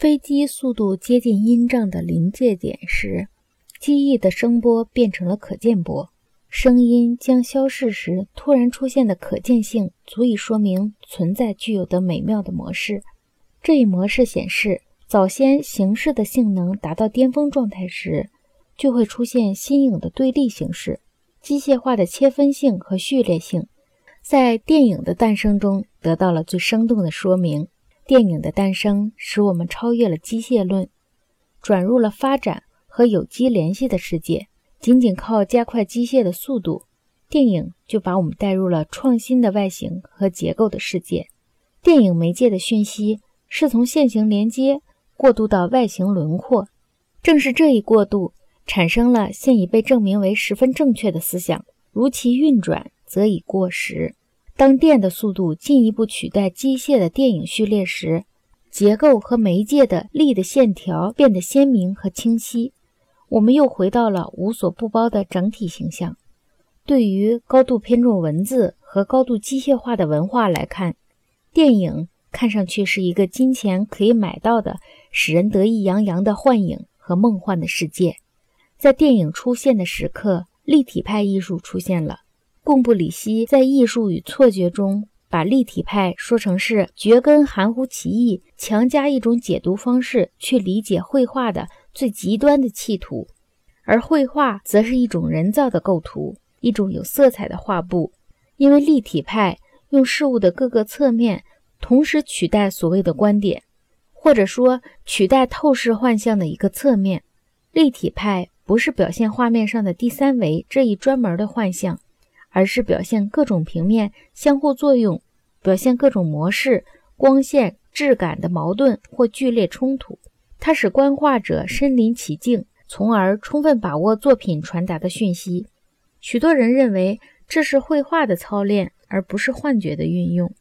飞机速度接近音障的临界点时，机翼的声波变成了可见波。声音将消逝时，突然出现的可见性，足以说明存在具有的美妙的模式。这一模式显示，早先形式的性能达到巅峰状态时，就会出现新颖的对立形式。机械化的切分性和序列性，在电影的诞生中得到了最生动的说明。电影的诞生使我们超越了机械论，转入了发展和有机联系的世界。仅仅靠加快机械的速度，电影就把我们带入了创新的外形和结构的世界。电影媒介的讯息是从线形连接过渡到外形轮廓，正是这一过渡产生了现已被证明为十分正确的思想：如其运转，则已过时。当电的速度进一步取代机械的电影序列时，结构和媒介的力的线条变得鲜明和清晰。我们又回到了无所不包的整体形象。对于高度偏重文字和高度机械化的文化来看，电影看上去是一个金钱可以买到的、使人得意洋洋的幻影和梦幻的世界。在电影出现的时刻，立体派艺术出现了。贡布里希在《艺术与错觉》中把立体派说成是掘根含糊其意，强加一种解读方式去理解绘画的最极端的企图，而绘画则是一种人造的构图，一种有色彩的画布。因为立体派用事物的各个侧面同时取代所谓的观点，或者说取代透视幻象的一个侧面。立体派不是表现画面上的第三维这一专门的幻象。而是表现各种平面相互作用，表现各种模式、光线、质感的矛盾或剧烈冲突。它使观画者身临其境，从而充分把握作品传达的讯息。许多人认为这是绘画的操练，而不是幻觉的运用。